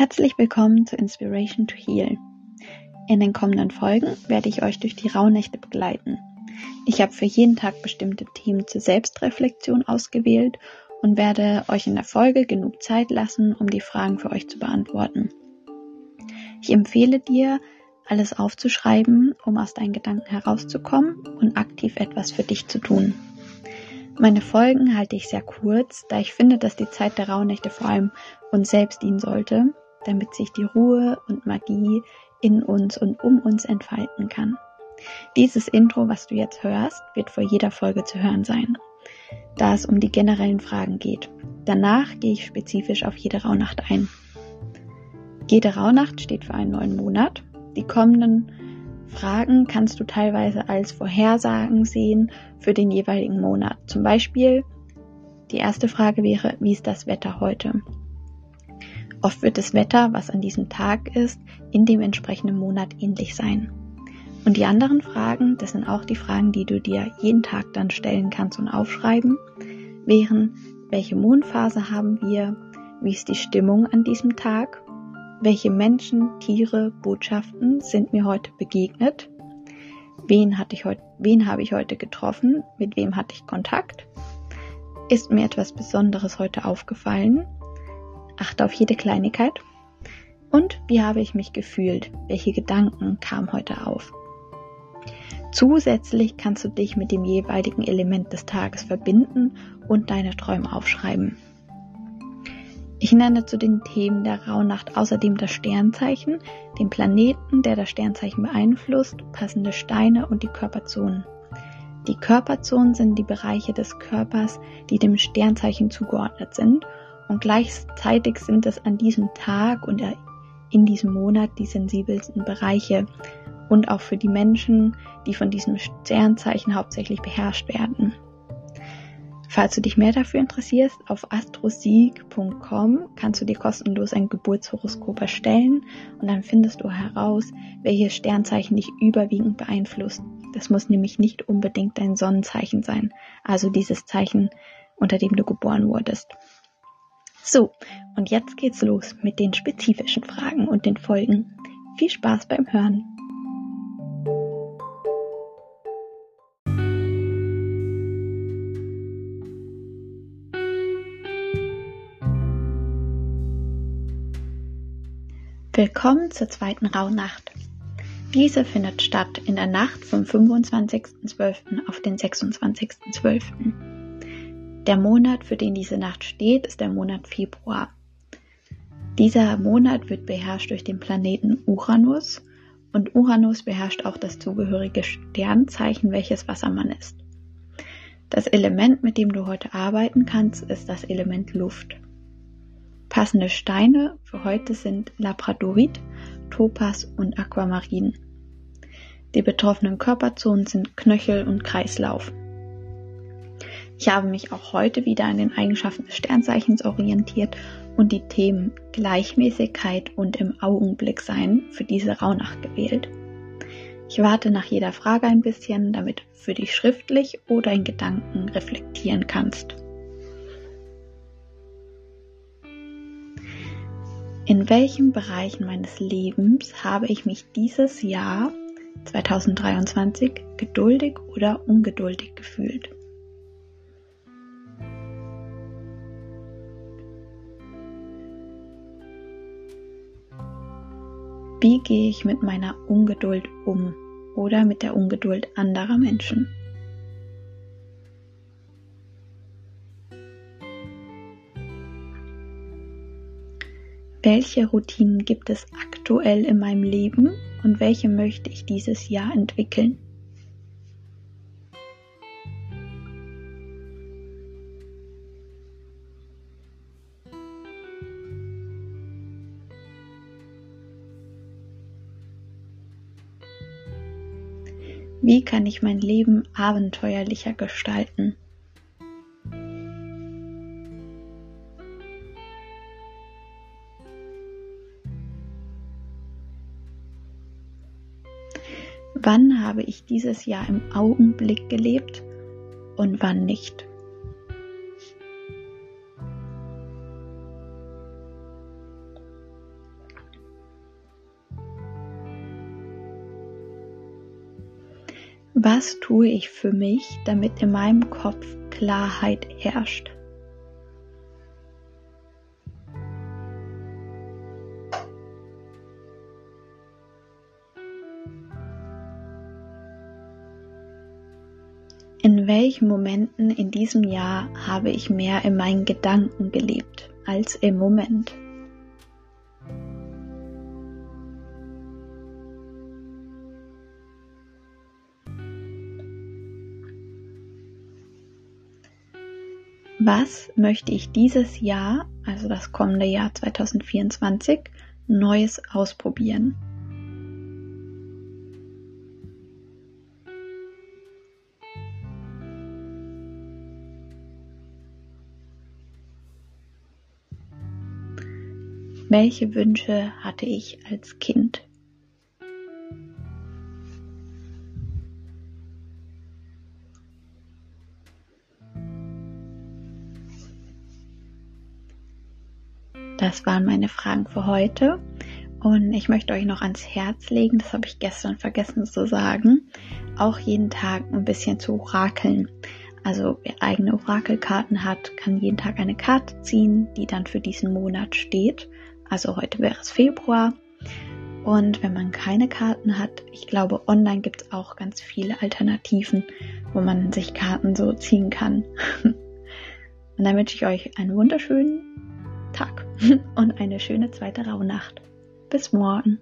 Herzlich willkommen zu Inspiration to Heal. In den kommenden Folgen werde ich euch durch die Rauhnächte begleiten. Ich habe für jeden Tag bestimmte Themen zur Selbstreflexion ausgewählt und werde euch in der Folge genug Zeit lassen, um die Fragen für euch zu beantworten. Ich empfehle dir, alles aufzuschreiben, um aus deinen Gedanken herauszukommen und aktiv etwas für dich zu tun. Meine Folgen halte ich sehr kurz, da ich finde, dass die Zeit der Rauhnächte vor allem uns selbst dienen sollte damit sich die Ruhe und Magie in uns und um uns entfalten kann. Dieses Intro, was du jetzt hörst, wird vor jeder Folge zu hören sein, da es um die generellen Fragen geht. Danach gehe ich spezifisch auf jede Rauhnacht ein. Jede Rauhnacht steht für einen neuen Monat. Die kommenden Fragen kannst du teilweise als Vorhersagen sehen für den jeweiligen Monat. Zum Beispiel die erste Frage wäre, wie ist das Wetter heute? Oft wird das Wetter, was an diesem Tag ist, in dem entsprechenden Monat ähnlich sein. Und die anderen Fragen, das sind auch die Fragen, die du dir jeden Tag dann stellen kannst und aufschreiben, wären, welche Mondphase haben wir, wie ist die Stimmung an diesem Tag, welche Menschen, Tiere, Botschaften sind mir heute begegnet, wen, hatte ich heute, wen habe ich heute getroffen, mit wem hatte ich Kontakt, ist mir etwas Besonderes heute aufgefallen achte auf jede Kleinigkeit. Und wie habe ich mich gefühlt? Welche Gedanken kamen heute auf? Zusätzlich kannst du dich mit dem jeweiligen Element des Tages verbinden und deine Träume aufschreiben. Ich nenne zu den Themen der Rauhnacht außerdem das Sternzeichen, den Planeten, der das Sternzeichen beeinflusst, passende Steine und die Körperzonen. Die Körperzonen sind die Bereiche des Körpers, die dem Sternzeichen zugeordnet sind und gleichzeitig sind es an diesem Tag und in diesem Monat die sensibelsten Bereiche und auch für die Menschen, die von diesem Sternzeichen hauptsächlich beherrscht werden. Falls du dich mehr dafür interessierst, auf astrosieg.com kannst du dir kostenlos ein Geburtshoroskop erstellen und dann findest du heraus, welches Sternzeichen dich überwiegend beeinflusst. Das muss nämlich nicht unbedingt dein Sonnenzeichen sein, also dieses Zeichen, unter dem du geboren wurdest. So, und jetzt geht's los mit den spezifischen Fragen und den Folgen. Viel Spaß beim Hören. Willkommen zur zweiten Rauhnacht. Diese findet statt in der Nacht vom 25.12. auf den 26.12. Der Monat, für den diese Nacht steht, ist der Monat Februar. Dieser Monat wird beherrscht durch den Planeten Uranus und Uranus beherrscht auch das zugehörige Sternzeichen, welches Wassermann ist. Das Element, mit dem du heute arbeiten kannst, ist das Element Luft. Passende Steine für heute sind Labradorit, Topaz und Aquamarin. Die betroffenen Körperzonen sind Knöchel und Kreislauf. Ich habe mich auch heute wieder an den Eigenschaften des Sternzeichens orientiert und die Themen Gleichmäßigkeit und im Augenblick sein für diese Rauhnacht gewählt. Ich warte nach jeder Frage ein bisschen, damit du für dich schriftlich oder in Gedanken reflektieren kannst. In welchen Bereichen meines Lebens habe ich mich dieses Jahr 2023 geduldig oder ungeduldig gefühlt? Wie gehe ich mit meiner Ungeduld um oder mit der Ungeduld anderer Menschen? Welche Routinen gibt es aktuell in meinem Leben und welche möchte ich dieses Jahr entwickeln? Wie kann ich mein Leben abenteuerlicher gestalten? Wann habe ich dieses Jahr im Augenblick gelebt und wann nicht? Was tue ich für mich, damit in meinem Kopf Klarheit herrscht? In welchen Momenten in diesem Jahr habe ich mehr in meinen Gedanken gelebt als im Moment? Was möchte ich dieses Jahr, also das kommende Jahr 2024, Neues ausprobieren? Welche Wünsche hatte ich als Kind? Das waren meine Fragen für heute. Und ich möchte euch noch ans Herz legen, das habe ich gestern vergessen zu sagen, auch jeden Tag ein bisschen zu orakeln. Also wer eigene Orakelkarten hat, kann jeden Tag eine Karte ziehen, die dann für diesen Monat steht. Also heute wäre es Februar. Und wenn man keine Karten hat, ich glaube, online gibt es auch ganz viele Alternativen, wo man sich Karten so ziehen kann. Und dann wünsche ich euch einen wunderschönen Tag und eine schöne zweite Rauhnacht. Bis morgen.